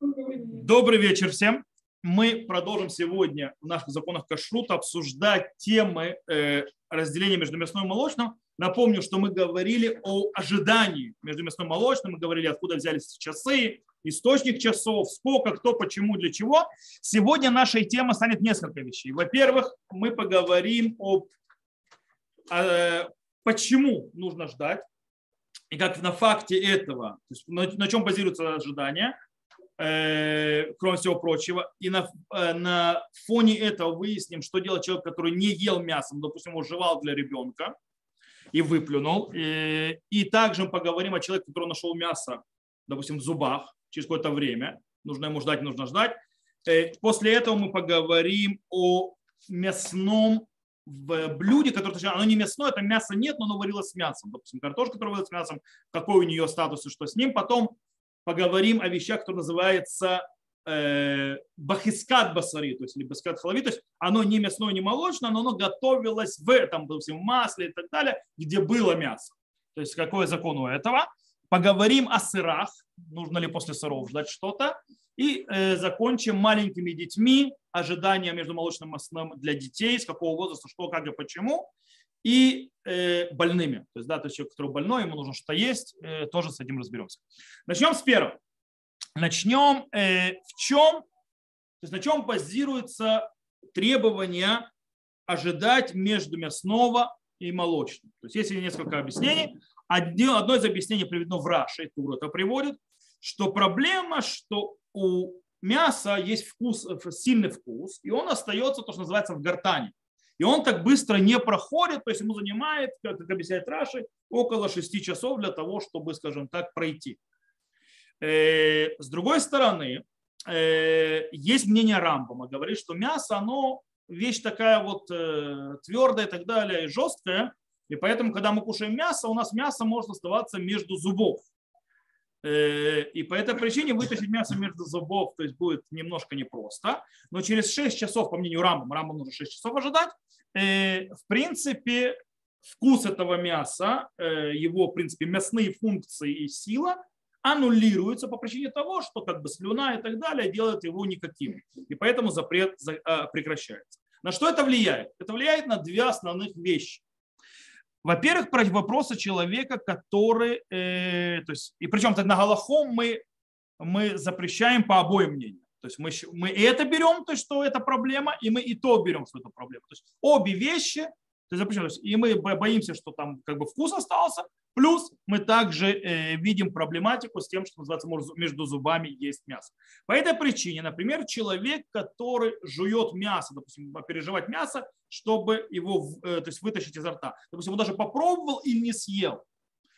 Добрый вечер всем. Мы продолжим сегодня в наших законах кашрута обсуждать темы э, разделения между мясным и молочным. Напомню, что мы говорили о ожидании между мясным и молочным. Мы говорили, откуда взялись часы, источник часов, сколько, кто, почему, для чего. Сегодня нашей темой станет несколько вещей. Во-первых, мы поговорим о, о почему нужно ждать и как на факте этого, то есть на, на чем базируется ожидание, э, кроме всего прочего, и на, э, на фоне этого выясним, что делать человек, который не ел мясо, ну, допустим, он жевал для ребенка и выплюнул. И, и также мы поговорим о человеке, который нашел мясо, допустим, в зубах через какое-то время. Нужно ему ждать, нужно ждать. Э, после этого мы поговорим о мясном в блюде, которое, оно не мясное, это мясо нет, но оно варилось с мясом. Допустим, картошка, которая варилась с мясом, какой у нее статус и что с ним. Потом поговорим о вещах, которые называется э, бахискат басари, то есть или бахискат халави, то есть оно не мясное, не молочное, но оно готовилось в этом, допустим, масле и так далее, где было мясо. То есть какой закон у этого. Поговорим о сырах, нужно ли после сыров ждать что-то. И э, закончим маленькими детьми, ожидания между молочным маслом для детей, с какого возраста, что, как и почему, и э, больными. То есть, да, то есть человек, который больной, ему нужно что-то есть, э, тоже с этим разберемся. Начнем с первого. Начнем э, в чем, то есть на чем базируется требование ожидать между мясного и молочным. То есть есть несколько объяснений. Одно из объяснений приведено в Раше, Тур это приводит, что проблема, что у мяса есть вкус, сильный вкус, и он остается, то, что называется, в гортане. И он так быстро не проходит, то есть ему занимает, как объясняет Раши, около 6 часов для того, чтобы, скажем так, пройти. Э, с другой стороны, э, есть мнение Рамбама, говорит, что мясо, оно вещь такая вот э, твердая и так далее, и жесткая, и поэтому, когда мы кушаем мясо, у нас мясо может оставаться между зубов. Э, и по этой причине вытащить мясо между зубов то есть будет немножко непросто. Но через 6 часов, по мнению Рамбам, Рамбам нужно 6 часов ожидать, э, в принципе, вкус этого мяса, э, его, в принципе, мясные функции и сила аннулируются по причине того, что как бы слюна и так далее делают его никаким. И поэтому запрет прекращается. На что это влияет? Это влияет на две основных вещи. Во-первых, про вопросы человека, который, э, то есть, и причем на Галахом мы, мы запрещаем по обоим мнениям. То есть мы, мы и это берем, то есть, что это проблема, и мы и то берем, что это проблема. То есть обе вещи, и мы боимся, что там как бы вкус остался, Плюс мы также э, видим проблематику с тем, что называется между зубами есть мясо. По этой причине, например, человек, который жует мясо, допустим, переживать мясо, чтобы его э, то есть вытащить изо рта. Допустим, он даже попробовал и не съел.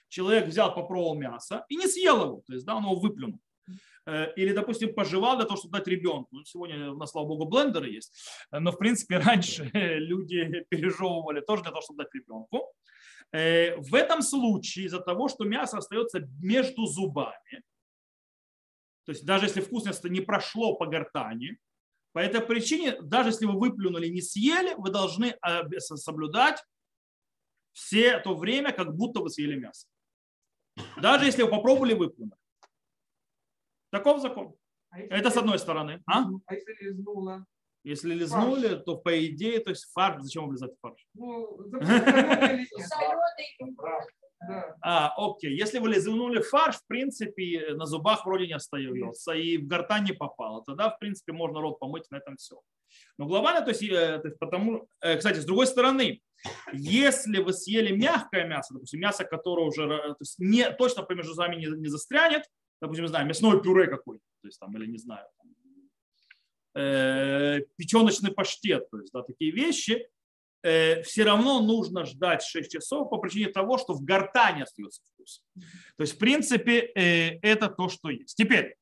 Человек взял, попробовал мясо и не съел его, то есть да, он его выплюнул. Э, или, допустим, пожевал для того, чтобы дать ребенку. Ну, сегодня у нас, слава богу, блендеры есть. Но, в принципе, раньше люди пережевывали тоже для того, чтобы дать ребенку. Э, в этом случае из-за того, что мясо остается между зубами, то есть даже если вкусность не прошло по гортани, по этой причине, даже если вы выплюнули, не съели, вы должны э, соблюдать все то время, как будто вы съели мясо. Даже если вы попробовали выплюнуть. Таков закон. А Это с одной стороны. А, а если лизнула? Если лизнули, фарш. то по идее, то есть фарш, зачем облизать фарш? Ну, а, окей. Если вы лизнули фарш, в принципе, на зубах вроде не остается и в гортань не попало. Тогда, в принципе, можно рот помыть, на этом все. Но глобально, то есть, э, то есть потому, э, кстати, с другой стороны, если вы съели мягкое мясо, допустим, мясо, которое уже то есть не, точно по между вами не, не застрянет, допустим, знаю, мясное пюре какое-то, то есть там, или не знаю, э, печеночный паштет, то есть да, такие вещи, э, все равно нужно ждать 6 часов по причине того, что в гортане остается вкус. То есть, в принципе, э, это то, что есть. Теперь,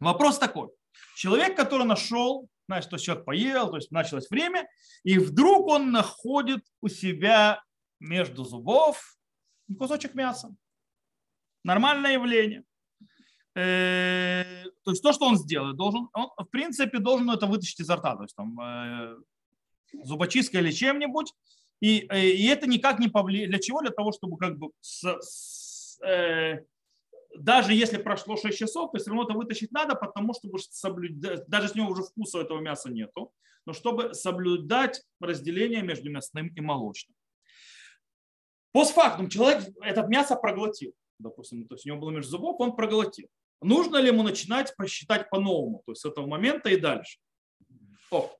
вопрос такой. Человек, который нашел, значит, то человек поел, то есть началось время, и вдруг он находит у себя между зубов кусочек мяса. Нормальное явление. Э, то есть то, что он сделает, должен, он в принципе должен это вытащить изо рта, то есть там э, зубочисткой или чем-нибудь, и, э, и это никак не повлияет. Для чего? Для того, чтобы как бы с, с, э, даже если прошло 6 часов, то все равно это вытащить надо, потому что соблюдать, даже с него уже вкуса этого мяса нету, но чтобы соблюдать разделение между мясным и молочным. Постфактум человек это мясо проглотил, допустим, то есть у него было между зубов, он проглотил. Нужно ли ему начинать посчитать по-новому, то есть с этого момента и дальше? О,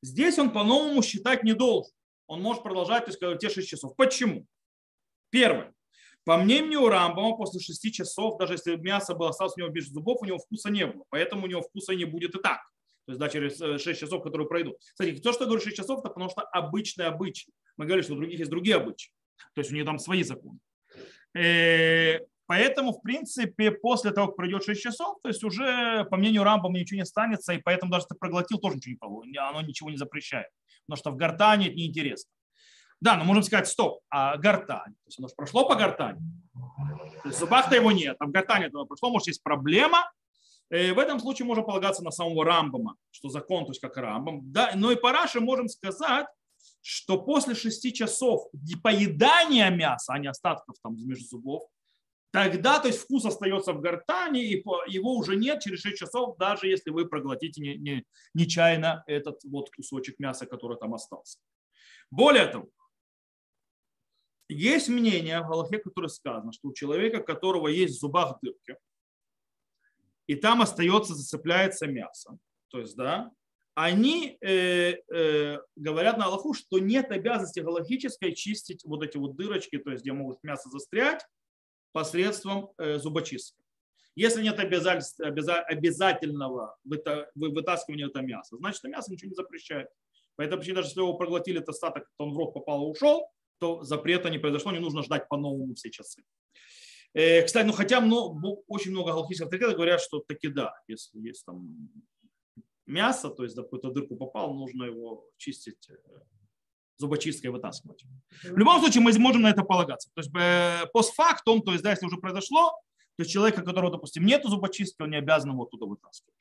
здесь он по-новому считать не должен. Он может продолжать, то есть те 6 часов. Почему? Первое. По мнению Рамбама, после 6 часов, даже если мясо было осталось у него без зубов, у него вкуса не было. Поэтому у него вкуса не будет и так. То есть да, через 6 э, часов, которые пройдут. Кстати, то, что я говорю 6 часов, это потому что обычные обычаи. Мы говорили, что у других есть другие обычаи. То есть у них там свои законы. Поэтому, в принципе, после того, как пройдет 6 часов, то есть уже, по мнению Рамбама, ничего не останется, и поэтому даже ты проглотил, тоже ничего не получится. Оно ничего не запрещает. Потому что в гортане это неинтересно. Да, но можем сказать, стоп, а гортань? То есть оно же прошло по гортани. То есть в зубах-то его нет, а в гортане этого прошло, может, есть проблема. И э, в этом случае можно полагаться на самого Рамбама, что закон, то есть как Рамбам. Да, но и по Раше можем сказать, что после шести часов поедания мяса, а не остатков там между зубов, тогда то есть вкус остается в гортани, и его уже нет через 6 часов, даже если вы проглотите не, не, нечаянно этот вот кусочек мяса, который там остался. Более того, есть мнение в Галахе, которое сказано, что у человека, у которого есть в зубах дырки, и там остается, зацепляется мясо, то есть, да, они э, э, говорят на Аллаху, что нет обязанности галахической чистить вот эти вот дырочки, то есть где могут мясо застрять, посредством э, зубочистки. Если нет обязательного вытаскивания этого мяса, значит, мясо ничего не запрещает. Поэтому даже если его проглотили, этот остаток, то он в рот попал и ушел, то запрета не произошло, не нужно ждать по-новому все часы. Э, кстати, ну хотя много, очень много галактических авторитетов говорят, что таки да, если есть там мясо, то есть в какую-то дырку попал, нужно его чистить э, зубочисткой вытаскивать. В любом случае мы можем на это полагаться. То есть э, постфактум, то есть да, если уже произошло, то есть человека, которого, допустим, нет зубочистки, он не обязан его оттуда вытаскивать.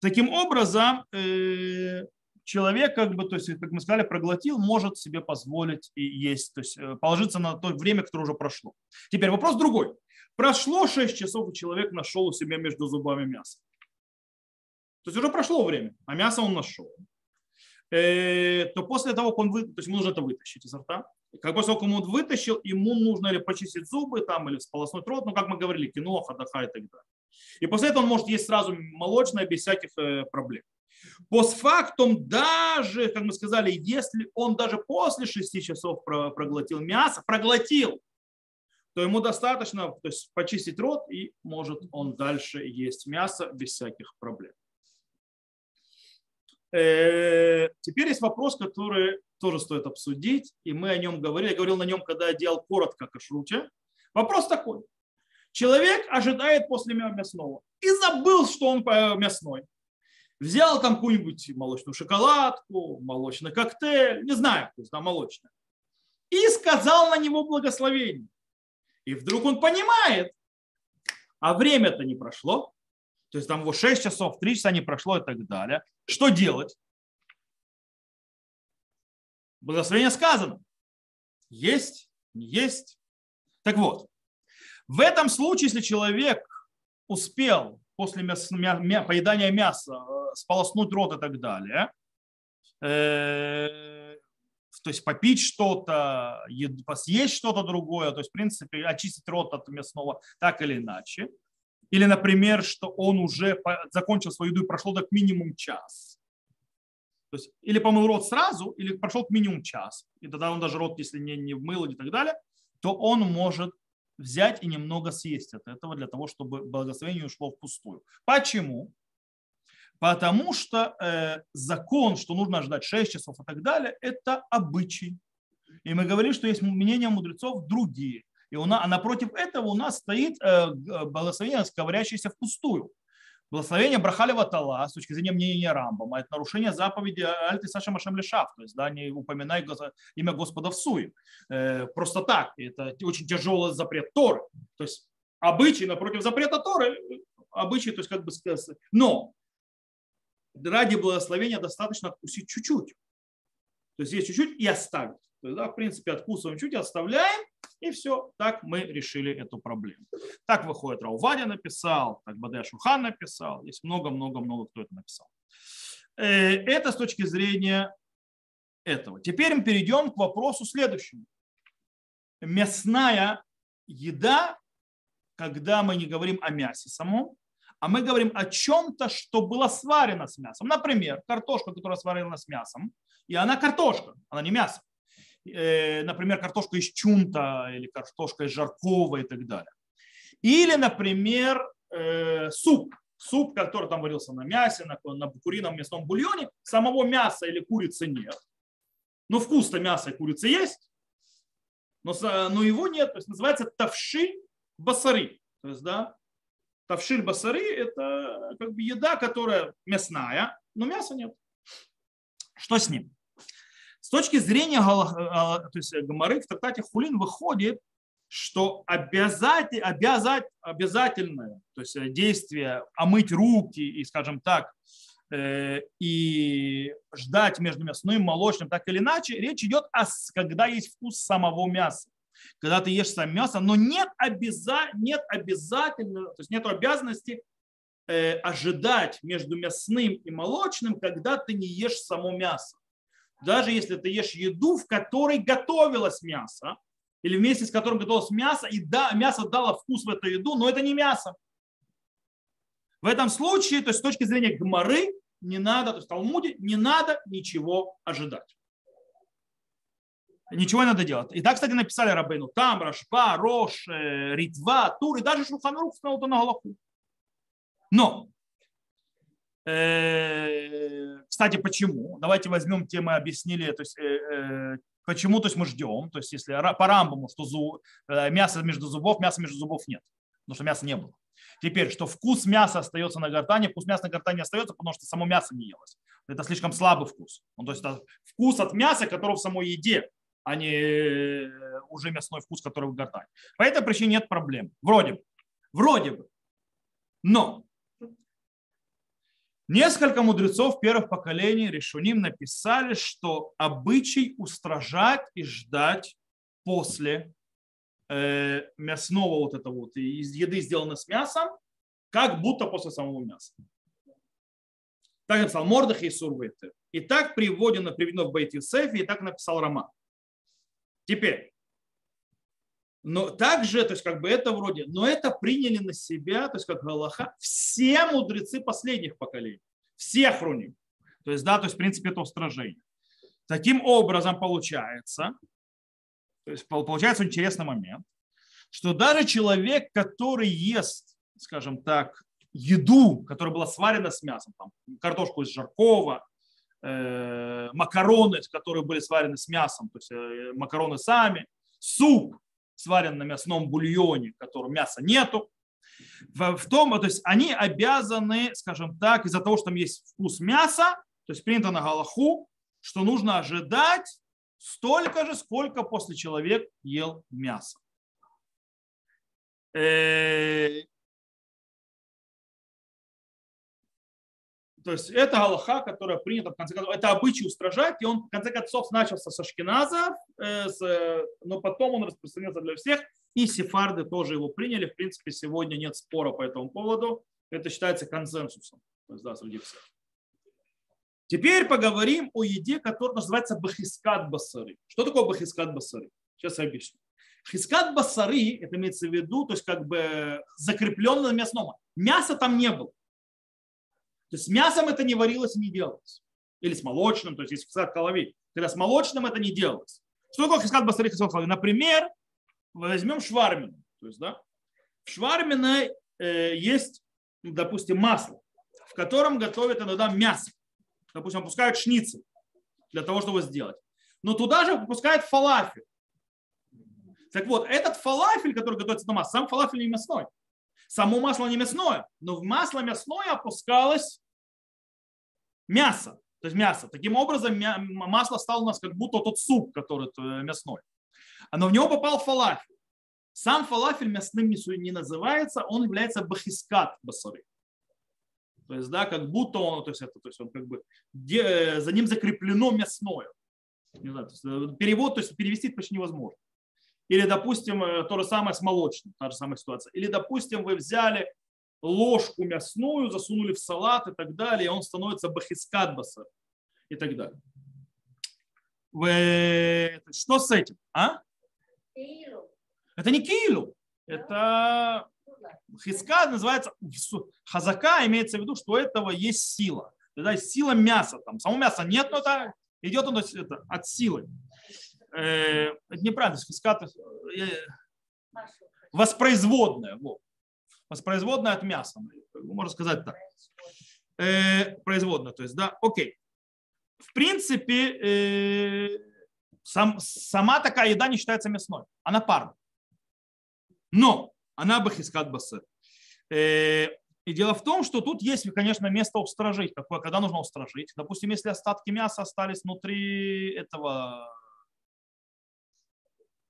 Таким образом, человек, как бы, то есть, как мы сказали, проглотил, может себе позволить и есть, то есть э, положиться на то время, которое уже прошло. Теперь вопрос другой. Прошло 6 часов, и человек нашел у себя между зубами мясо. То есть уже прошло время, а мясо он нашел. Э, то после того, как он вы, то есть ему нужно это вытащить изо рта. Как после того, как он вытащил, ему нужно или почистить зубы там, или сполоснуть рот, ну, как мы говорили, кино, хадаха и так далее. И после этого он может есть сразу молочное без всяких э, проблем. Постфактум даже, как мы сказали, если он даже после 6 часов проглотил мясо, проглотил, то ему достаточно то есть, почистить рот, и может он дальше есть мясо без всяких проблем. Э, теперь есть вопрос, который тоже стоит обсудить, и мы о нем говорили. Я говорил на нем, когда я делал коротко о кашруте. Вопрос такой. Человек ожидает после мясного и забыл, что он мясной взял там какую-нибудь молочную шоколадку, молочный коктейль, не знаю, то есть, да, молочное, и сказал на него благословение. И вдруг он понимает, а время-то не прошло, то есть там его 6 часов, 3 часа не прошло и так далее. Что делать? Благословение сказано. Есть, не есть. Так вот, в этом случае, если человек успел после поедания мяса сполоснуть рот и так далее. Э, то есть попить что-то, съесть что-то другое, то есть, в принципе, очистить рот от мясного так или иначе. Или, например, что он уже закончил свою еду и прошло так минимум час. То есть, или помыл рот сразу, или прошел к минимум час. И тогда он даже рот, если не, не вмыл и так далее, то он может взять и немного съесть от этого для того, чтобы благословение ушло впустую. Почему? Потому что э, закон, что нужно ждать 6 часов и так далее, это обычай. И мы говорим, что есть мнения мудрецов другие. И у нас, а напротив этого у нас стоит э, благословение, говорящееся впустую. Благословение Брахали Ватала с точки зрения мнения Рамбама, это нарушение заповеди Альты Саша Машем Лешав, то есть да, не упоминай имя Господа в суе. Э, просто так, это очень тяжелый запрет Торы. То есть обычай напротив запрета Торы, обычай, то есть как бы сказать. Но ради благословения достаточно откусить чуть-чуть. То есть есть чуть-чуть и оставить. То есть, да, в принципе, откусываем чуть и оставляем. И все, так мы решили эту проблему. Так выходит Раувадя написал, так Бадая Шухан написал, есть много-много-много кто это написал. Э, это с точки зрения этого. Теперь мы перейдем к вопросу следующему. Мясная еда, когда мы не говорим о мясе самом, а мы говорим о чем-то, что было сварено с мясом. Например, картошка, которая сварена с мясом, и она картошка, она не мясо. Э, например, картошка из чунта или картошка из жаркого и так далее. Или, например, э, суп. Суп, который там варился на мясе, на, на курином мясном бульоне. Самого мяса или курицы нет. Но вкус-то мяса и курицы есть. Но, но его нет. То есть называется тавши басари. То есть, да, тавшиль басари – это как бы еда, которая мясная, но мяса нет. Что с ним? С точки зрения то есть Гамары в трактате Хулин выходит, что обязать, обязать, обязательное то есть действие омыть руки и, скажем так, э, и ждать между мясным и молочным, так или иначе, речь идет о, когда есть вкус самого мяса. Когда ты ешь сам мясо, но нет, обяза, нет обязательно, то есть нет обязанности э, ожидать между мясным и молочным, когда ты не ешь само мясо даже если ты ешь еду, в которой готовилось мясо, или вместе с которым готовилось мясо, и да, мясо дало вкус в эту еду, но это не мясо. В этом случае, то есть с точки зрения гморы, не надо, то есть в Талмуде, не надо ничего ожидать. Ничего не надо делать. И так, кстати, написали Рабейну там, Рашба, Рош, э, Ритва, Тур, и даже Шуханрух сказал это на Галаху. Но кстати, почему? Давайте возьмем те, объяснили, то есть, э, э, почему то есть мы ждем. То есть если по рамбаму, что зуб, мясо между зубов, мяса между зубов нет, потому что мяса не было. Теперь, что вкус мяса остается на гортане, вкус мяса на гортане остается, потому что само мясо не елось. Это слишком слабый вкус. Ну, то есть это вкус от мяса, который в самой еде, а не уже мясной вкус, который в гортане. По этой причине нет проблем. Вроде бы. Вроде бы. Но Несколько мудрецов первых поколений решуним написали, что обычай устражать и ждать после э, мясного вот этого вот из еды, сделанной с мясом, как будто после самого мяса. Так написал Мордах и Сурвейты. И так приводено, приведено в Бейт Юсефе, и так написал Роман. Теперь, но также, то есть как бы это вроде, но это приняли на себя, то есть как Галаха, все мудрецы последних поколений, все хроним. То есть, да, то есть в принципе это устражение. Таким образом получается, то есть получается интересный момент, что даже человек, который ест, скажем так, еду, которая была сварена с мясом, там, картошку из жаркого, э, макароны, которые были сварены с мясом, то есть э, макароны сами, суп, сварен на мясном бульоне, которого мяса нету. В, в том, то есть они обязаны, скажем так, из-за того, что там есть вкус мяса, то есть принято на Галаху, что нужно ожидать столько же, сколько после человек ел мясо. Э, То есть это Аллаха, которая принята в конце концов, это обычай устражать, и он в конце концов начался со Шкиназа, э, но потом он распространился для всех, и сефарды тоже его приняли. В принципе, сегодня нет спора по этому поводу. Это считается консенсусом то есть, да, среди всех. Теперь поговорим о еде, которая называется бахискат басари. Что такое бахискат басари? Сейчас я объясню. Хискат басари, это имеется в виду, то есть как бы закрепленно на мясном. Мяса там не было. То есть с мясом это не варилось и не делалось. Или с молочным, то есть есть хискат калави. Когда с молочным это не делалось. Что такое хискат басари, хискат калави? Например, возьмем швармину. То есть, да, в шварминой э, есть, допустим, масло, в котором готовят иногда мясо. Допустим, опускают шницель для того, чтобы сделать. Но туда же выпускают фалафель. Так вот, этот фалафель, который готовится на масло, сам фалафель не мясной. Само масло не мясное, но в масло мясное опускалось мясо. То есть мясо. Таким образом, масло стало у нас как будто тот суп, который э, мясной. Но в него попал фалафель. Сам фалафель мясным не называется, он является бахискат басары. То есть, да, как будто он, то есть, это, то есть он как бы, э, за ним закреплено мясное. Не знаю, то есть, э, перевод, то есть перевести почти невозможно. Или, допустим, э, то же самое с молочным, та же самая ситуация. Или, допустим, вы взяли ложку мясную, засунули в салат и так далее, и он становится бахискат басар и так далее. Вы... Что с этим? А? Это не килу. Это хиска называется хазака, имеется в виду, что у этого есть сила. Тогда сила мяса. Там само мяса нет, но это идет он это, от силы. Э, это неправильно, хиска э, воспроизводная. Вот. Воспроизводная от мяса. Можно сказать так. Э, производная, то есть, да, окей. В принципе, э, сам, сама такая еда не считается мясной. Она парная. Но она бахискат басыр. Э, и дело в том, что тут есть, конечно, место устражить. Какое, когда нужно устражить? Допустим, если остатки мяса остались внутри этого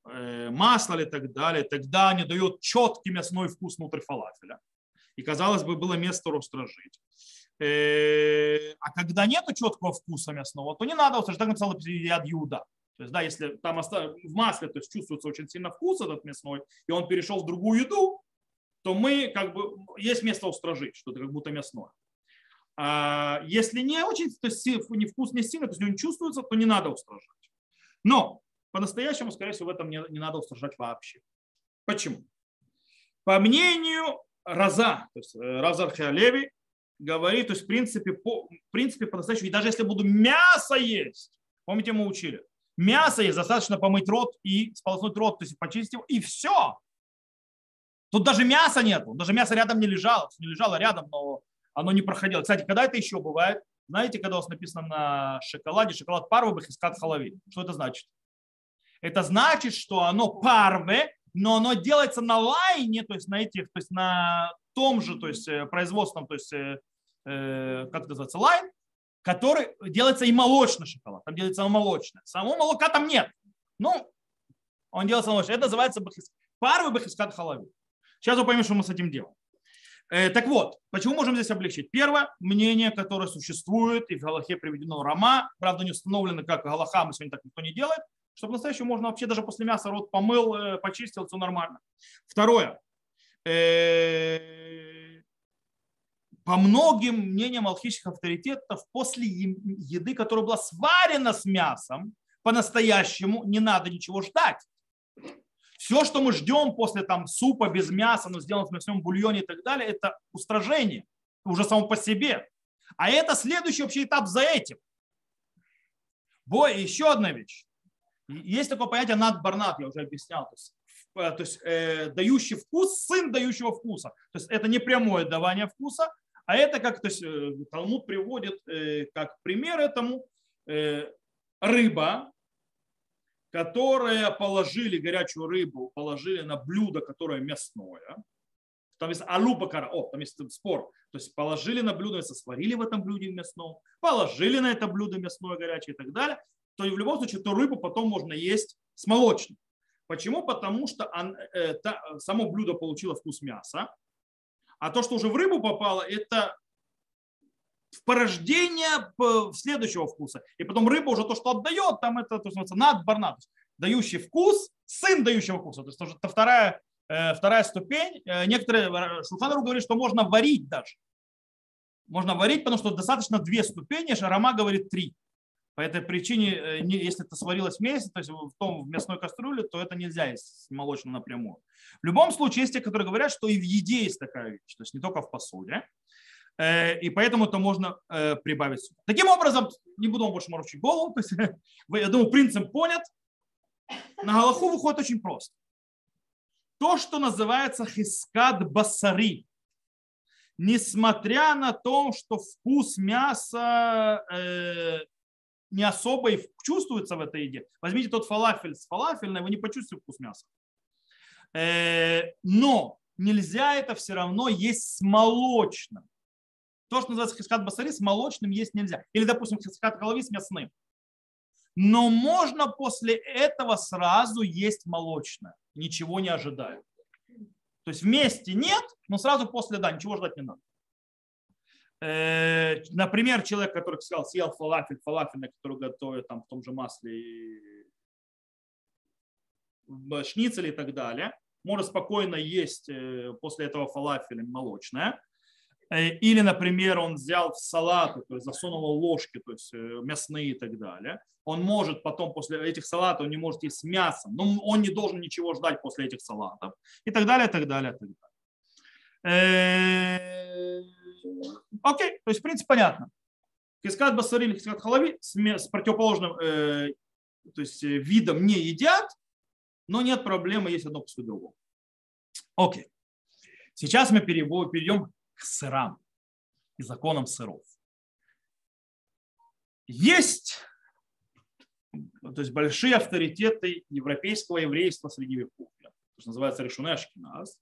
масла или так далее, тогда они дают четкий мясной вкус внутрь фалафеля. И, казалось бы, было место устражить. Э, а когда нет четкого вкуса мясного, то не надо устражить. Так написал яд Юда. То есть, да, если там в масле то есть, чувствуется очень сильно вкус этот мясной, и он перешел в другую еду, то мы как бы есть место устражить, что это как будто мясное. А если не очень, то есть не вкус не сильно, то есть не чувствуется, то не надо устражать. Но по-настоящему, скорее всего, в этом не, не надо устражать вообще. Почему? По мнению Раза, то есть э, Разар Хеолеви, говорит, то есть в принципе, по, в принципе, по-настоящему, и даже если буду мясо есть, помните, мы учили, Мясо есть, достаточно помыть рот и сполоснуть рот, то есть почистить его, и все. Тут даже мяса нету, даже мясо рядом не лежало, не лежало рядом, но оно не проходило. Кстати, когда это еще бывает? Знаете, когда у вас написано на шоколаде, шоколад парвы бахискат халави. Что это значит? Это значит, что оно парве, но оно делается на лайне, то есть на этих, то есть на том же, то есть э, производственном, то есть э, э, как это называется, лайн, который делается и молочный шоколад. Там делается молочное. Самого молока там нет. Ну, он делается молочный. Это называется бахискат. Парвый бахискат халави. Сейчас вы поймете, что мы с этим делаем. Э, так вот, почему можем здесь облегчить? Первое, мнение, которое существует, и в Галахе приведено Рама, правда не установлено, как Галаха, мы сегодня так никто не делает, что по-настоящему можно вообще даже после мяса рот помыл, э, почистил, все нормально. Второе, э, по многим мнениям алхимических авторитетов, после еды, которая была сварена с мясом, по-настоящему не надо ничего ждать. Все, что мы ждем после там, супа без мяса, но сделано в мясном бульоне и так далее, это устражение уже само по себе. А это следующий вообще этап за этим. Бой, еще одна вещь. Есть такое понятие надбарнат, я уже объяснял. То есть, э, то есть э, дающий вкус, сын дающего вкуса. То есть это не прямое давание вкуса, а это как то есть, э, Талмуд приводит э, как пример этому э, рыба, которая положили горячую рыбу, положили на блюдо, которое мясное. Там есть алубакара, о, там есть спор. То есть положили на блюдо, если сварили в этом блюде мясном, положили на это блюдо мясное горячее и так далее, то в любом случае эту рыбу потом можно есть с молочным. Почему? Потому что э, само блюдо получило вкус мяса, а то, что уже в рыбу попало, это в порождение следующего вкуса. И потом рыба уже то, что отдает, там это то, называется над барнат, дающий вкус, сын дающего вкуса. То есть это вторая, э, вторая ступень. Э, некоторые э, Шулханару говорят, что можно варить даже. Можно варить, потому что достаточно две ступени, Шарама говорит три. По этой причине, если это сварилось вместе, то есть в том в мясной кастрюле, то это нельзя есть молочно напрямую. В любом случае, есть те, которые говорят, что и в еде есть такая вещь, то есть не только в посуде. Э, и поэтому это можно э, прибавить сюда. Таким образом, не буду вам больше морочить голову, то есть, я думаю, принцип понят. На Галаху выходит очень просто. То, что называется хискад басари, несмотря на то, что вкус мяса э, не особо и чувствуется в этой еде. Возьмите тот фалафель с фалафельной, вы не почувствуете вкус мяса. Э, но нельзя это все равно есть с молочным. То, что называется хискат басари, с молочным есть нельзя. Или, допустим, хискат голови с мясным. Но можно после этого сразу есть молочное, ничего не ожидая. То есть вместе нет, но сразу после да, ничего ждать не надо. Э, например, человек, который сказал, съел фалафель, фалафель, который готовят там в том же масле и шницель и так далее. Можно спокойно есть э, после этого фалафеля молочное. Э, или, например, он взял в салат, то есть засунул ложки, то есть мясные и так далее. Он может потом после этих салатов, он не может есть с мясом, но он не должен ничего ждать после этих салатов и так далее, и так далее, и так далее. Окей, то есть, в принципе, понятно. Кискат басари или кискат халави с, противоположным э, то есть, э, видом не едят, но нет проблемы, есть одно после другого. Окей. Сейчас мы перейдем к сырам и законам сыров. Есть то есть большие авторитеты европейского еврейства среди веков, что называется Ашкиназ,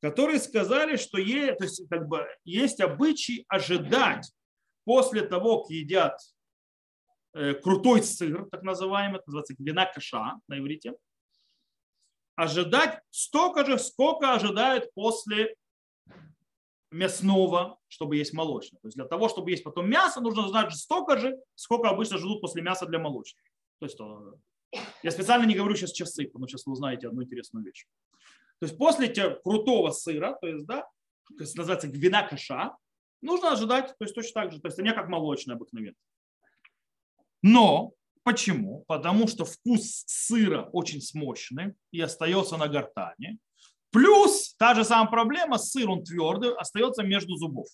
которые сказали, что есть, то есть, как бы, есть обычай ожидать после того, как едят э, крутой сыр, так называемый, называется вина каша на иврите, ожидать столько же, сколько ожидают после мясного, чтобы есть молочное. То есть для того, чтобы есть потом мясо, нужно знать столько же, сколько обычно ждут после мяса для молочного. То есть э, я специально не говорю сейчас часы, потому сейчас вы узнаете одну интересную вещь. То есть после крутого сыра, то есть, да, называется вина каша, нужно ожидать, то есть точно так же, то есть не как молочное обыкновенно. Но почему? Потому что вкус сыра очень смощный и остается на гортане. Плюс та же самая проблема, сыр он твердый, остается между зубов,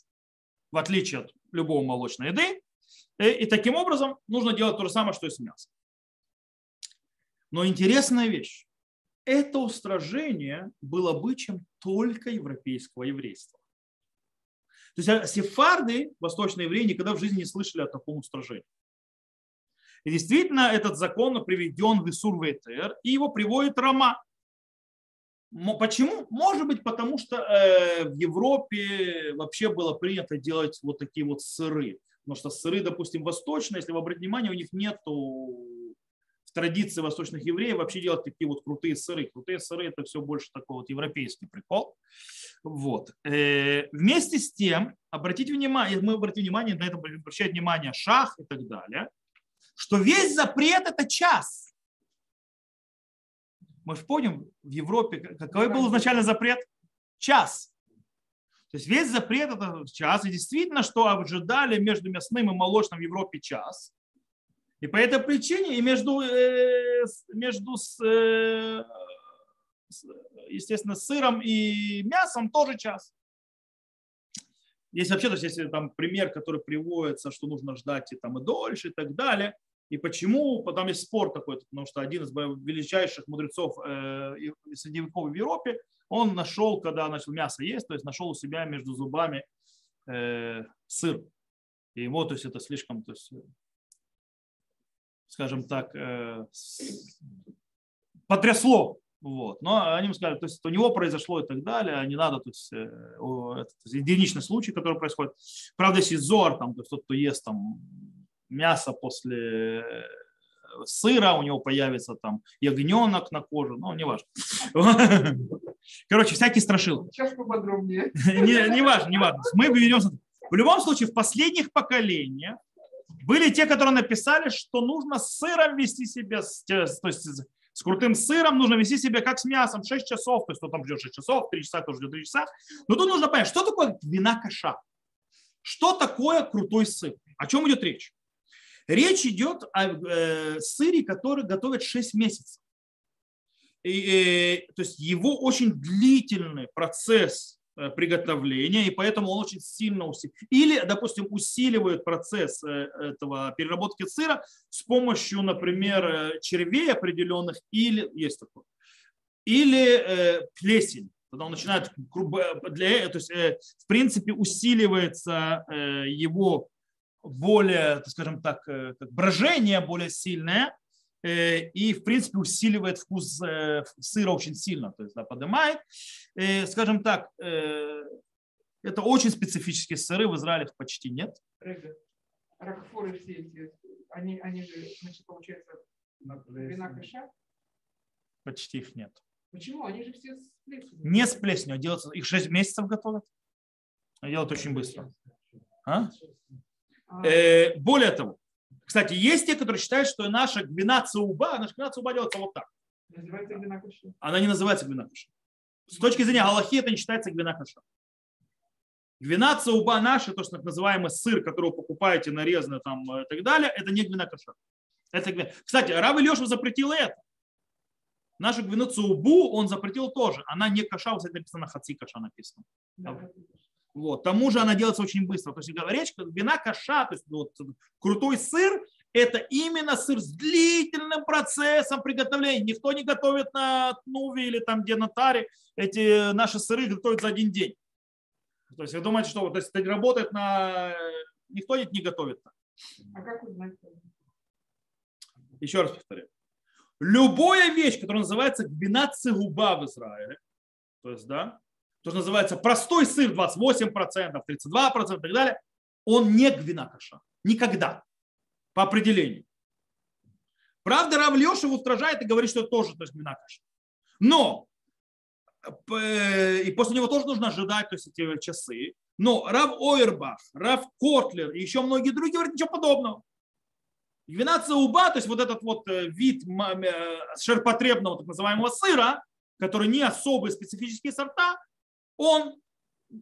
в отличие от любого молочной еды. И, и таким образом нужно делать то же самое, что и с мясом. Но интересная вещь. Это устражение было обычаем только европейского еврейства. То есть а, сефарды, восточные евреи, никогда в жизни не слышали о таком устражении. И действительно, этот закон приведен в Исур Ветер, и его приводит Рома. Почему? Может быть, потому что э, в Европе вообще было принято делать вот такие вот сыры. Потому что сыры, допустим, восточные, если вы обратите внимание, у них нету традиции восточных евреев вообще делать такие вот крутые сыры. Крутые сыры это все больше такой вот европейский прикол. Вот. Э, вместе с тем, обратите внимание, мы обратим внимание, на это обращает внимание шах и так далее, что весь запрет это час. Мы же помним, в Европе какой был изначально запрет? Час. То есть весь запрет это час. И действительно, что ожидали между мясным и молочным в Европе час. И по этой причине и между, э, между э, естественно, сыром и мясом тоже час. Есть вообще, то есть если там пример, который приводится, что нужно ждать и там и дольше и так далее. И почему? Потом есть спор такой, потому что один из величайших мудрецов э, среди веков в Европе, он нашел, когда начал мясо есть, то есть нашел у себя между зубами сыр. И ему, то есть это слишком, то есть скажем так, э, потрясло. Вот. Но они ему сказали, то есть у него произошло и так далее, а не надо, то есть, э, это единичный случай, который происходит. Правда, если зор, там, то есть тот, кто ест там мясо после э, сыра, у него появится там ягненок на коже, ну, не важно. Короче, всякие страшилки. Сейчас поподробнее. Не, не важно, не важно. Мы беремся. В любом случае, в последних поколениях были те, которые написали, что нужно с сыром вести себя, то есть с крутым сыром нужно вести себя как с мясом 6 часов, то есть кто там ждет 6 часов, 3 часа, кто ждет 3 часа. Но тут нужно понять, что такое вина каша? Что такое крутой сыр? О чем идет речь? Речь идет о э, сыре, который готовят 6 месяцев. И, э, то есть его очень длительный процесс Э, приготовления, и поэтому он очень сильно усиливает. Или, допустим, усиливает процесс э, этого переработки сыра с помощью, например, э, червей определенных, или есть такое, или плесень. Когда он начинает для, то есть, в принципе, усиливается его более, скажем так, брожение более сильное, Э, и, в принципе, усиливает вкус э, сыра очень сильно, то есть да, поднимает. И, скажем так, э, это очень специфические сыры, в Израиле их почти нет. Рокфоры все эти, они, они же, значит, получается, вина? Почти их нет. Почему? Они же все с плесенью. Не с плесенью, делаются, их 6 месяцев готовят. Делают очень быстро. А? А. Э, более того, кстати, есть те, которые считают, что наша гвина цуба, наша гвина цуба делается вот так. Называется гвина кашер. Она не называется гвина кашер. С точки зрения Галахи это не считается гвина кашер. Гвина цауба наша, то, что так называемый сыр, который вы покупаете нарезанный там э, и так далее, это не гвина кашер. Это гвина. Кстати, Рав Илеша запретил это. Нашу гвину цаубу он запретил тоже. Она не каша, вот это написано хаци каша написано. Да. Вот. К тому же она делается очень быстро. То есть что вина каша, то есть вот, крутой сыр, это именно сыр с длительным процессом приготовления. Никто не готовит на Тнуве или там где на Таре. Эти наши сыры готовят за один день. То есть вы думаете, что то есть работает на... Никто не, готовит. А как узнать? Еще раз повторяю. Любая вещь, которая называется гвина цигуба в Израиле, то есть, да, то, что называется простой сыр 28%, 32% и так далее, он не гвина каша. Никогда. По определению. Правда, Рав Леша устражает и говорит, что это тоже то есть, гвина каша. Но э, и после него тоже нужно ожидать то есть, эти часы. Но Рав Ойербах, Рав Котлер и еще многие другие говорят ничего подобного. Гвина цауба, то есть вот этот вот э, вид э, ширпотребного так называемого сыра, который не особые специфические сорта, он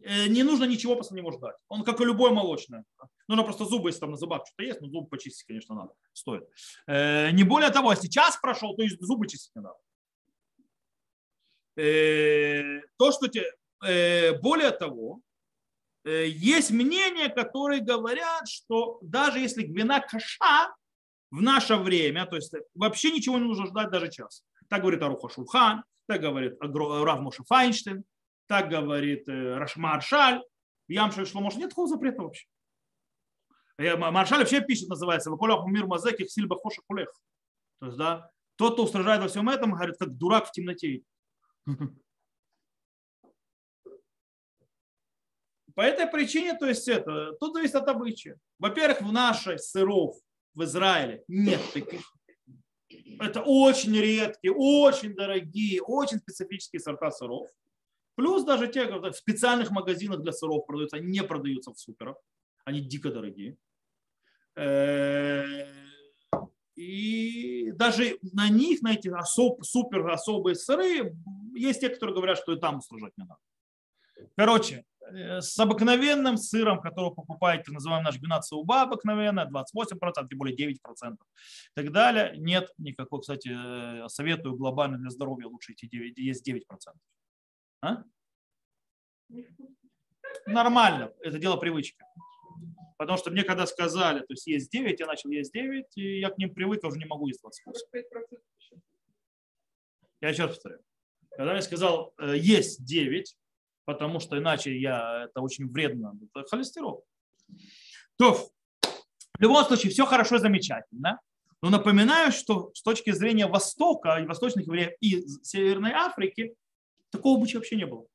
э, не нужно ничего после него ждать. Он как и любой молочное. Нужно просто зубы, если там на зубах что-то есть, но зубы почистить, конечно, надо. Стоит. Э, Не более того, если час прошел, то есть зубы чистить не надо. Э, То, что те, более того, есть мнения, которые говорят, что даже если гвина каша в наше время, то есть вообще ничего не нужно ждать даже час. Так говорит Аруха Шулхан, так говорит Рав Моше Файнштейн, так говорит э, Маршаль. В Ямше шло, может, нет такого запрета вообще. Э, Ма- Маршаль вообще пишет, называется, «Ваколях мир мазеких сильба хоша кулех». То есть, да, тот, кто устражает во всем этом, говорит, как дурак в темноте. По этой причине, то есть это, тут зависит от обычая. Во-первых, в нашей сыров в Израиле нет таких. Это очень редкие, очень дорогие, очень специфические сорта сыров. Плюс даже те, которые в специальных магазинах для сыров продаются, они не продаются в суперах. Они дико дорогие. Э, И даже на них, на эти особ, супер особые сыры, есть те, которые говорят, что и там устражать не надо. Короче, э, с обыкновенным сыром, который покупаете, так называемый наш гвинат уба обыкновенная, 28%, тем более 9% и так далее, нет никакой, кстати, э, советую глобально для здоровья лучше идти 9, есть 9%. А? Нормально, это дело привычки. Потому что мне когда сказали, то есть есть 9, я начал есть 9, и я к ним привык, я уже не могу есть 28. 45% еще. Я еще раз повторяю. Когда мне сказал, э, есть 9, потому что иначе я, это очень вредно, это холестерол. То, в любом случае, все хорошо и замечательно. Но напоминаю, что с точки зрения Востока и восточных евреев и Северной Африки такого обычая вообще не было.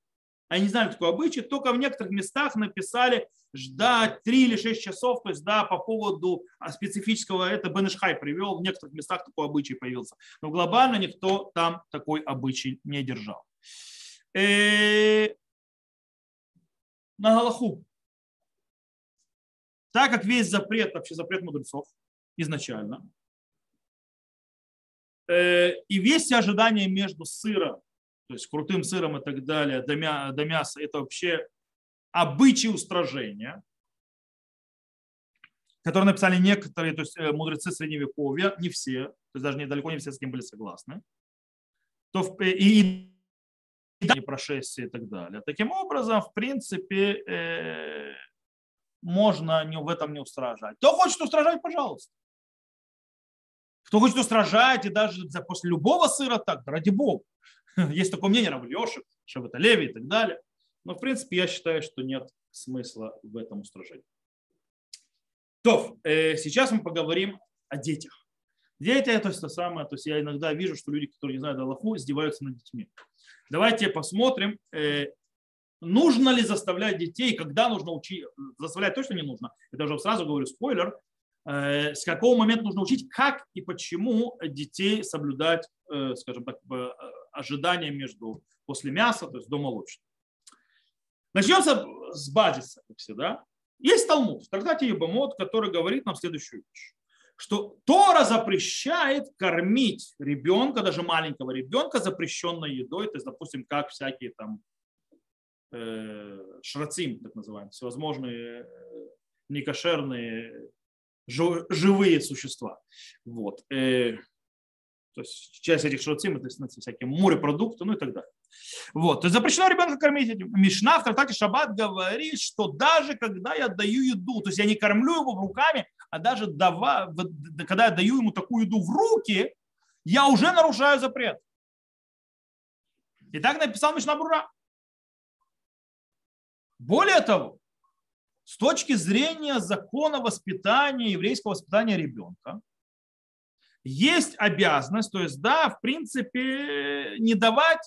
Они не знали такой обычай, только в некоторых местах написали ждать 3 или 6 часов, то есть да, по поводу а, специфического, это Бенешхай привел, в некоторых местах такой обычай появился. Но глобально никто там такой обычай не держал. Э, На Галаху. Так как весь запрет, вообще запрет мудрецов изначально, э, и весь все ожидания между сыром, то есть крутым сыром и так далее, до, мя- до мяса, это вообще обычаи устражения, которые написали некоторые, то есть э, мудрецы средневековья, не все, то есть даже недалеко не все с ним были согласны, то в- и, и не прошествие и так далее. Таким образом, в принципе, э, можно не, в этом не устражать. Кто хочет устражать, пожалуйста. Кто хочет устражать, и даже за- после любого сыра так, ради бога. Есть такое мнение, Рав Лешек, Шабата Леви и так далее. Но, в принципе, я считаю, что нет смысла в этом устражении. То, э, сейчас мы поговорим о детях. Дети это то самое, то есть я иногда вижу, что люди, которые не знают Аллаху, издеваются над детьми. Давайте посмотрим, э, нужно ли заставлять детей, когда нужно учить, заставлять точно не нужно, это уже сразу говорю спойлер, э, с какого момента нужно учить, как и почему детей соблюдать, э, скажем так, э, ожидания между после мяса, то есть до молочного. Начнем с базиса, как всегда. Есть Талмуд в трактате Ебамот, который говорит нам следующую вещь. что Тора запрещает кормить ребенка, даже маленького ребенка, запрещенной едой, то есть, допустим, как всякие там э, шрацим, так называемые, всевозможные э, некошерные живые существа. Вот. То есть часть этих шрацим это всякие морепродукты, ну и так далее. Вот. То есть запрещено ребенка кормить этим. Мишна в трактате Шаббат говорит, что даже когда я даю еду, то есть я не кормлю его руками, а даже дава, когда я даю ему такую еду в руки, я уже нарушаю запрет. И так написал Мишна Бура. Более того, с точки зрения закона воспитания, еврейского воспитания ребенка, есть обязанность, то есть, да, в принципе, не давать,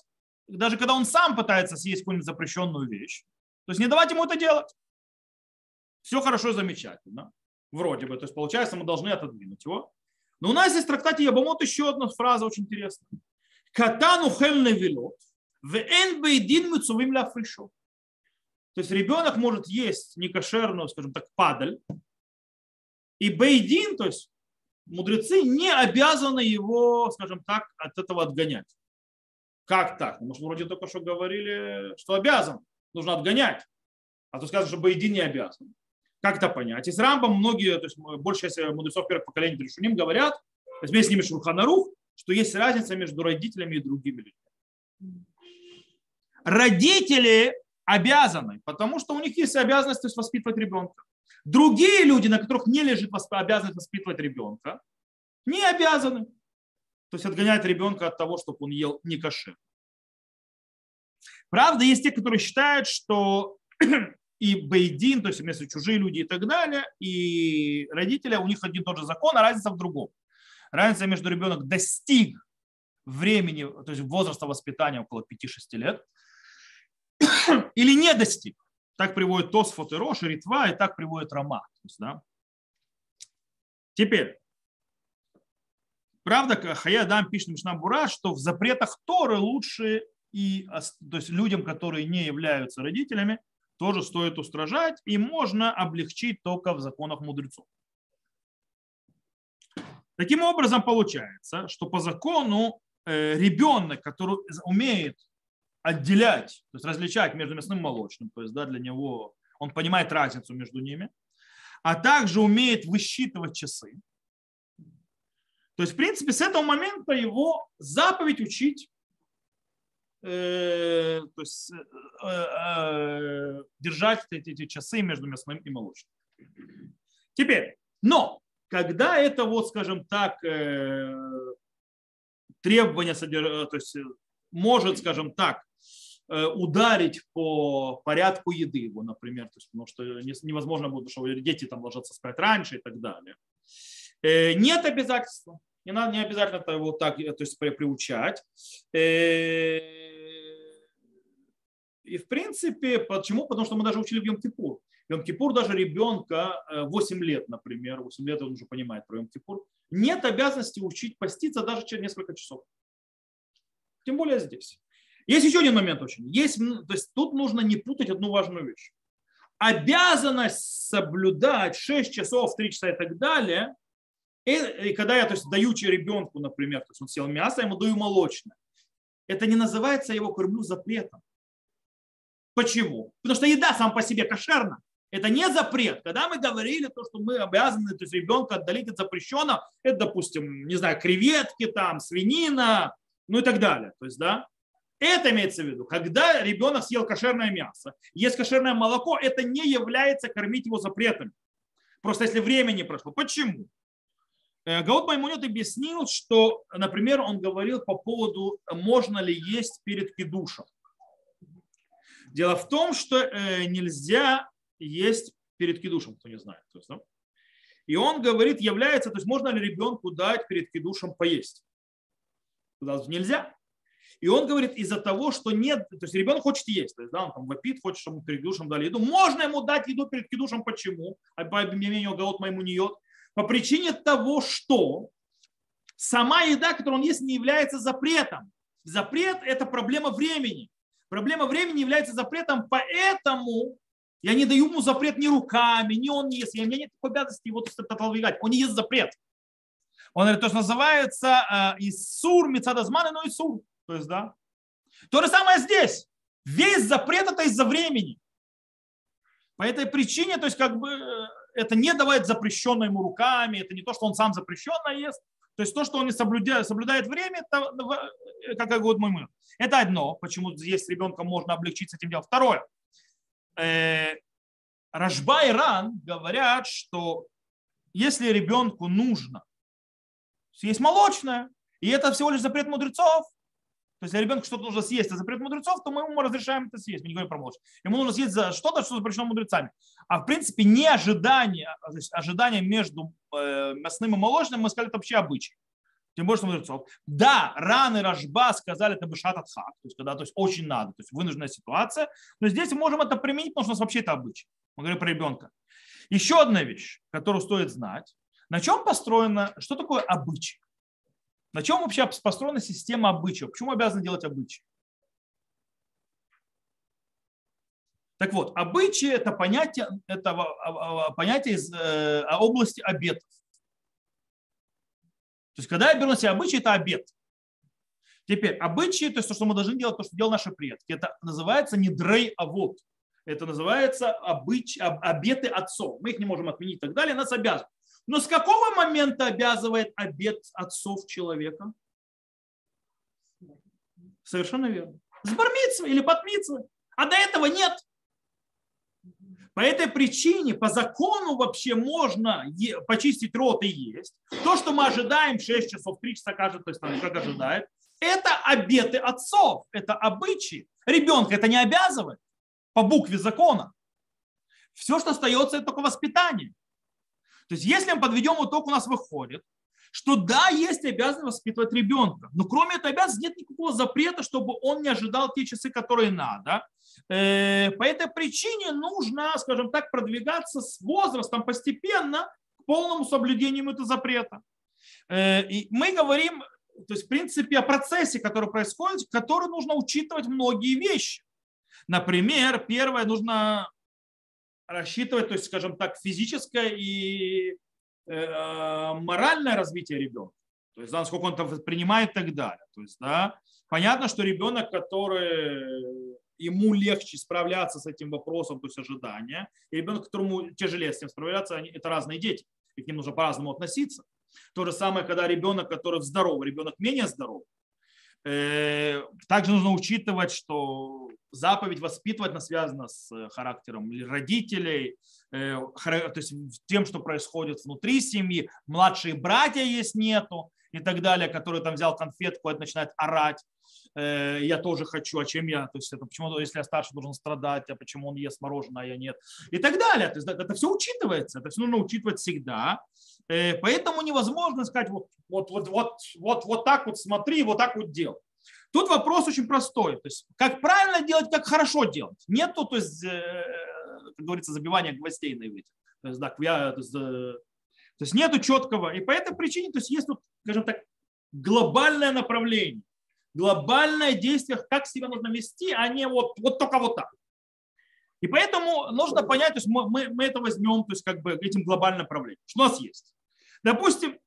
даже когда он сам пытается съесть какую-нибудь запрещенную вещь, то есть не давать ему это делать. Все хорошо, замечательно. Вроде бы. То есть, получается, мы должны отодвинуть его. Но у нас есть в трактате Ябамот еще одна фраза очень интересная. Катану хель невилот, в бейдин мецувим ля фальшо. То есть ребенок может есть некошерную, скажем так, падаль, и бейдин, то есть мудрецы не обязаны его, скажем так, от этого отгонять. Как так? Ну, мы же вроде только что говорили, что обязан, нужно отгонять. А то сказано, что Бейдин не обязан. Как это понять? Из Рамбам многие, то есть большая часть мудрецов первых поколений Тришуним говорят, вместе с ними Шурханарух, что есть разница между родителями и другими людьми. Родители обязаны, потому что у них есть обязанность воспитывать ребенка. Другие люди, на которых не лежит обязанность воспитывать ребенка, не обязаны. То есть отгонять ребенка от того, чтобы он ел не кашер. Правда, есть те, которые считают, что и бейдин, то есть вместо чужие люди и так далее, и родители, у них один и тот же закон, а разница в другом. Разница между ребенок достиг времени, то есть возраста воспитания около 5-6 лет, или не достиг. Так приводит Тосфот и Рош, и Ритва, и так приводит. Есть, да? Теперь, правда, Хаядам пишет Мишна Бура, что в запретах Торы лучше и то есть людям, которые не являются родителями, тоже стоит устражать, и можно облегчить только в законах мудрецов. Таким образом, получается, что по закону э, ребенок, который умеет отделять, то есть различать между мясным и молочным, то есть да, для него он понимает разницу между ними, а также умеет высчитывать часы. То есть, в принципе, с этого момента его заповедь учить, э, то есть э, э, держать эти, эти часы между мясным и молочным. Теперь, но когда это вот, скажем так, э, требование, то есть может, скажем так, ударить по порядку еды его, например, то есть, потому что невозможно будет, что дети там ложатся спать раньше и так далее. Э, нет обязательства. Не, надо, не обязательно это его так то есть, приучать. Э, и в принципе, почему? Потому что мы даже учили в Йом-Кипур. Йом-Кипур даже ребенка 8 лет, например, 8 лет он уже понимает про Йом-Кипур, нет обязанности учить поститься даже через несколько часов. Тем более здесь. Есть еще один момент очень. Есть, то есть тут нужно не путать одну важную вещь. Обязанность соблюдать 6 часов, 3 часа и так далее, и, и когда я то есть, даю ребенку, например, то есть он съел мясо, я ему даю молочное, это не называется его кормлю запретом. Почему? Потому что еда сам по себе кошерна. Это не запрет. Когда мы говорили то, что мы обязаны то есть ребенка отдалить от запрещенного, это, допустим, не знаю, креветки, там, свинина, ну и так далее. То есть, да, это имеется в виду, когда ребенок съел кошерное мясо, есть кошерное молоко, это не является кормить его запретами. Просто если время не прошло. Почему? Э, Гаут Маймонет объяснил, что, например, он говорил по поводу, можно ли есть перед кидушем. Дело в том, что э, нельзя есть перед кидушем, кто не знает. И он говорит, является, то есть можно ли ребенку дать перед кидушем поесть? Нельзя. И он говорит, из-за того, что нет, то есть ребенок хочет есть, то есть, да, он там вопит, хочет, чтобы перед кидушем дали еду. Можно ему дать еду перед кидушем, почему? А по мнению Гаот моему не ет. По причине того, что сама еда, которую он ест, не является запретом. Запрет – это проблема времени. Проблема времени является запретом, поэтому я не даю ему запрет ни руками, ни он не ест. Я, у меня нет обязанности его отодвигать. Он не ест запрет. Он говорит, то, что называется э, Исур, Мецадазман, но Исур. То есть, да. То же самое здесь. Весь запрет это из-за времени. По этой причине, то есть, как бы, э, это не давать запрещенное ему руками, это не то, что он сам запрещенно ест, то есть то, что он не соблюдает, соблюдает время, это, как говорит мой мир. Это одно, почему здесь ребенка можно облегчить с этим делом. Второе. Э, Рожба и Ран говорят, что если ребенку нужно съесть молочное, и это всего лишь запрет мудрецов, то есть, если ребенку что-то нужно съесть, это запрет мудрецов, то мы ему разрешаем это съесть. Мы не говорим про молочное. Ему нужно съесть за что-то, что запрещено мудрецами. А в принципе, не ожидание, то есть ожидание между э, мясным и молочным, мы сказали, это вообще обычай. Тем более, что мудрецов. Да, раны Рожба сказали, это бешат от хак, то есть, когда то есть, очень надо, то есть вынужденная ситуация. Но здесь мы можем это применить, потому что у нас вообще это обычай. Мы говорим про ребенка. Еще одна вещь, которую стоит знать. На чем построено, что такое обычай? На чем вообще построена система обычаев? Почему обязаны делать обычаи? Так вот, обычаи – это понятие, это а, а, а, понятие из э, области обетов. То есть, когда я беру на себя обычаи, это обет. Теперь, обычаи, то есть то, что мы должны делать, то, что делали наши предки, это называется не дрей, а вот. Это называется обыч, обеты отцов. Мы их не можем отменить и так далее, нас обязывают. Но с какого момента обязывает обет отцов человека? Совершенно верно. С бармитсвы или подмитсвы. А до этого нет. По этой причине, по закону вообще можно почистить рот и есть. То, что мы ожидаем 6 часов, 3 часа каждый, то есть как ожидает, это обеты отцов, это обычаи. Ребенка это не обязывает по букве закона. Все, что остается, это только воспитание. То есть, если мы подведем итог, у нас выходит, что да, есть обязанность воспитывать ребенка, но кроме этой обязанности нет никакого запрета, чтобы он не ожидал те часы, которые надо. Э, по этой причине нужно, скажем так, продвигаться с возрастом постепенно к полному соблюдению этого запрета. Э, и мы говорим, то есть, в принципе, о процессе, который происходит, который нужно учитывать многие вещи. Например, первое, нужно рассчитывать, то есть, скажем так, физическое и э, моральное развитие ребенка. То есть, да, насколько он это воспринимает и так далее. То есть, да, понятно, что ребенок, который ему легче справляться с этим вопросом, то есть ожидания, и ребенок, которому тяжелее с этим справляться, они, это разные дети, и к ним нужно по-разному относиться. То же самое, когда ребенок, который здоров, ребенок менее здоров, также нужно учитывать, что заповедь воспитывать она связана с э, характером родителей, э, то есть тем, что происходит внутри семьи. Младшие братья есть нету и так далее, который там взял конфетку, это начинает орать. Я тоже хочу, а чем я? То есть это почему, если я старше, должен страдать, а почему он ест мороженое, а я нет? И так далее. То есть это все учитывается, это все нужно учитывать всегда. Поэтому невозможно сказать, вот, вот, вот, вот, вот, вот так вот смотри, вот так вот делай. Тут вопрос очень простой. То есть, как правильно делать, как хорошо делать. Нету, то есть, э, как говорится, забивания гвоздей на иврите. То есть, да, я, то есть, э, то есть нету четкого. И по этой причине, то есть есть тут, скажем так, глобальное направление, глобальное действие, как себя нужно вести, а не вот, вот только вот так. И поэтому нужно понять, то есть мы, мы, мы это возьмем, то есть как бы этим глобальным направлением. Что у нас есть? Допустим,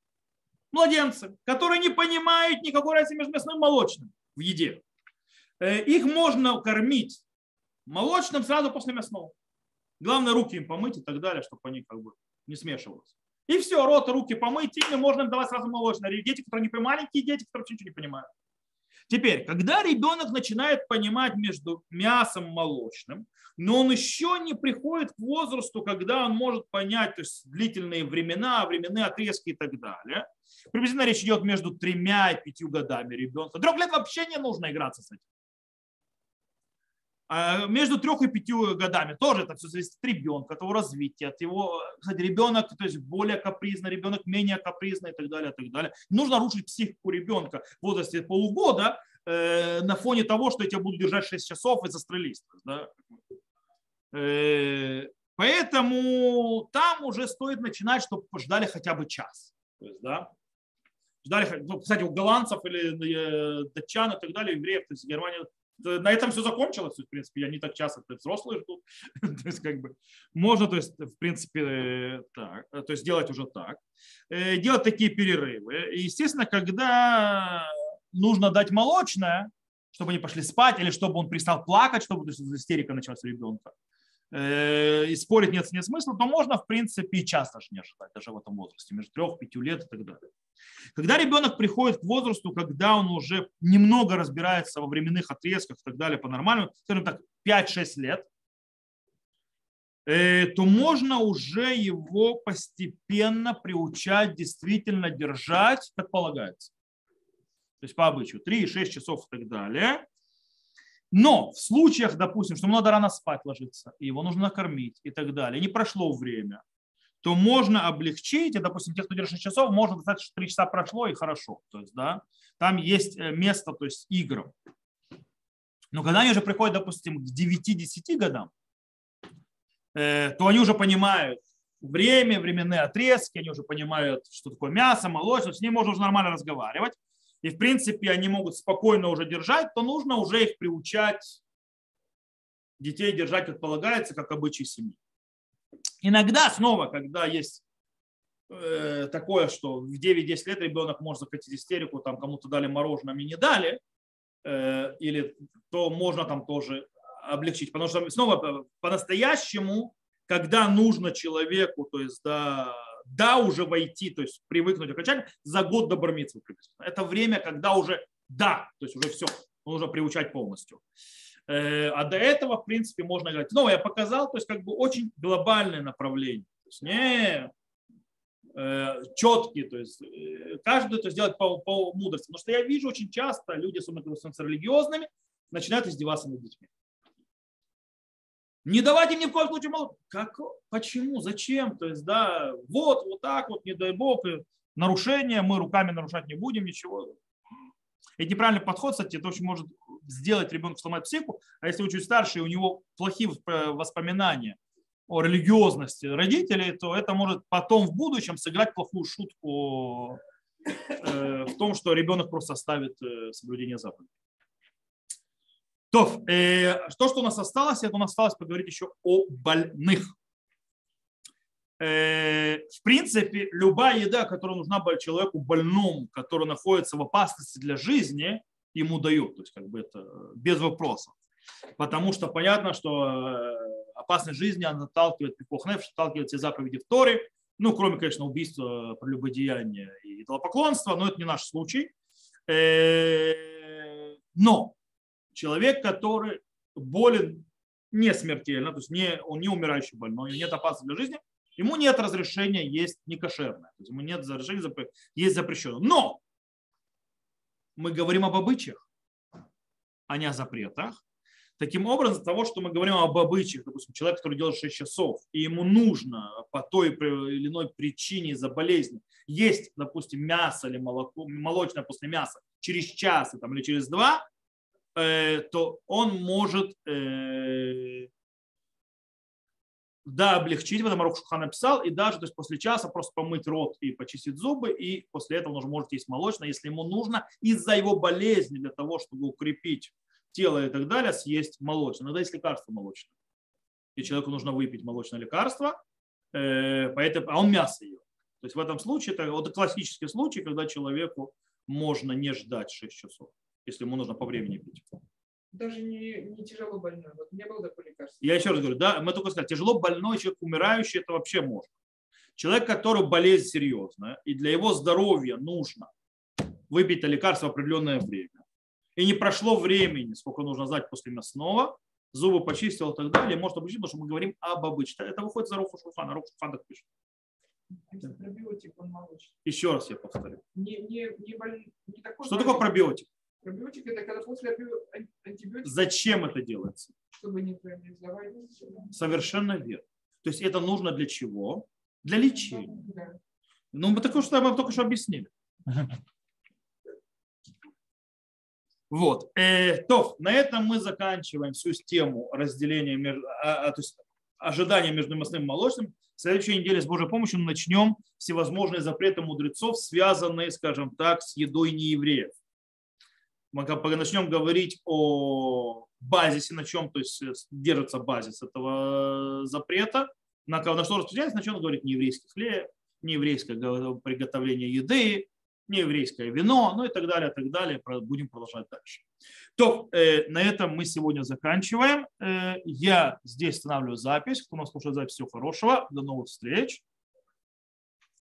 младенцы, которые не понимают никакой разницы между мясным и молочным в еде. Э, их можно кормить молочным сразу после мясного. Главное, руки им помыть и так далее, чтобы они как бы не смешивалось. И все, рот, руки помыть, ими можно им давать сразу молочное. Дети, которые не маленькие дети, которые вообще ничего не понимают. Теперь, когда ребенок начинает понимать между мясом и молочным, но он еще не приходит к возрасту, когда он может понять то есть длительные времена, временные отрезки и так далее. Приблизительно речь идет между тремя и пятью годами ребенка. Трех лет вообще не нужно играться с этим. А между трех и пятью годами тоже это все зависит от ребенка, от его развития, от его, кстати, ребенок, то есть более капризный, ребенок менее капризный и так далее, и так далее. Нужно рушить психику ребенка в возрасте полугода э, на фоне того, что я тебя буду держать 6 часов и застрелись. Да? Э, поэтому там уже стоит начинать, чтобы ждали хотя бы час. То есть, да, ждали, ну, кстати, у голландцев или э, датчан и так далее, евреев, то есть Германия на этом все закончилось, в принципе, не так часто, это взрослые ждут. то есть, как бы, можно, то есть, в принципе, э, так, то есть, делать уже так. Э, делать такие перерывы. И, естественно, когда нужно дать молочное, чтобы они пошли спать, или чтобы он перестал плакать, чтобы то есть, истерика началась у ребенка, э, и спорить нет, нет смысла, то можно, в принципе, и час даже не ожидать, даже в этом возрасте, между трех, пятью лет и так далее. Когда ребенок приходит к возрасту, когда он уже немного разбирается во временных отрезках и так далее по-нормальному, скажем так, 5-6 лет, э, то можно уже его постепенно приучать действительно держать, как полагается. То есть по обычаю 3-6 часов и так далее. Но в случаях, допустим, что ему надо рано спать ложиться, и его нужно накормить и так далее, не прошло время, то можно облегчить, и, допустим, тех, кто держит 6 часов, можно достаточно, что 3 часа прошло, и хорошо. То есть, да, там есть э, место, то есть играм. Но когда они уже приходят, допустим, к 9-10 годам, э, то они уже понимают время, временные отрезки, они уже понимают, что такое мясо, молочное, с ним можно уже нормально разговаривать. И, в принципе, они могут спокойно уже держать, то нужно уже их приучать, детей держать, как полагается, как обычай семьи. Иногда снова, когда есть э, такое, что в 9-10 лет ребенок может закатить истерику, там кому-то дали мороженое, не дали, э, или то можно там тоже облегчить. Потому что снова по-настоящему, когда нужно человеку, то есть да, да, уже войти, то есть привыкнуть окончательно, за год до бармитства Это время, когда уже да, то есть уже все, нужно приучать полностью. Э, а до этого, в принципе, можно говорить. Но я показал, то есть как бы очень глобальное направление. То есть не э, четкие, то есть э, каждый то есть, делать по, по мудрости. Потому что я вижу очень часто люди, особенно становятся религиозными, начинают издеваться над детьми. Не давайте ни в коем случае мало. Как? Почему? Зачем? То есть, да, вот, вот так вот, не дай бог, нарушение, мы руками нарушать не будем, ничего. Это неправильный подход, кстати, это очень может сделать ребенка сломать психику, а если он чуть старше, и у него плохие воспоминания о религиозности родителей, то это может потом в будущем сыграть плохую шутку э, в том, что ребенок просто оставит э, соблюдение заповедей. То, э, то, что у нас осталось, это у нас осталось поговорить еще о больных. Э, в принципе, любая еда, которая нужна человеку больному, который находится в опасности для жизни, ему дают. То есть как бы это без вопросов. Потому что понятно, что э, опасность жизни она наталкивает пипохнев, наталкивает все заповеди в Торе. Ну, кроме, конечно, убийства, прелюбодеяния и идолопоклонства, но это не наш случай. Э, но человек, который болен не смертельно, то есть не, он не умирающий больной, нет опасности для жизни, Ему нет разрешения есть некошерное. То есть ему нет разрешения, есть запрещено. Но мы говорим об обычаях, а не о запретах. Таким образом, того, что мы говорим об обычаях, допустим, человек, который делает 6 часов, и ему нужно по той или иной причине из-за болезни есть, допустим, мясо или молоко, молочное после мяса через час там, или через два, то он может э, да, облегчить, в этом Арух Шухан написал, и даже то есть после часа просто помыть рот и почистить зубы, и после этого он уже может есть молочное, если ему нужно из-за его болезни, для того, чтобы укрепить тело и так далее, съесть молочное. Иногда есть лекарство молочное. И человеку нужно выпить молочное лекарство, э, поэтому, а он мясо ел. То есть в этом случае, это вот классический случай, когда человеку можно не ждать 6 часов, если ему нужно по времени пить даже не, не тяжело больной. Вот не было такой лекарства. Я еще раз говорю, да, мы только сказали, тяжело больной человек, умирающий, это вообще можно. Человек, который болезнь серьезная, и для его здоровья нужно выпить это лекарство в определенное время. И не прошло времени, сколько нужно знать после мясного, зубы почистил и так далее, может облегчить, потому что мы говорим об обычном. Это выходит за Руфа Шуфана. Руфа Шуфан так пишет. Пробиотик, он молочный. Еще раз я повторю. Не, не, не, боль... не такой что такое пробиотик? Пробиотик это когда после антибиотика. Зачем это делается? Чтобы не. Совершенно верно. То есть это нужно для чего? Для лечения. Да. Ну, мы только что, мы только что объяснили. Вот. Э, то, на этом мы заканчиваем всю тему разделения между, а, а, то есть ожидания между мясным и молочным. В следующей неделе с Божьей помощью мы начнем всевозможные запреты мудрецов, связанные, скажем так, с едой неевреев мы начнем говорить о базисе, на чем то есть, держится базис этого запрета, на, на что распространяется, начнем говорить не еврейский хлеб, не еврейское приготовление еды, не еврейское вино, ну и так далее, так далее. Будем продолжать дальше. То, э, на этом мы сегодня заканчиваем. Э, я здесь останавливаю запись. Кто нас слушает запись, всего хорошего. До новых встреч.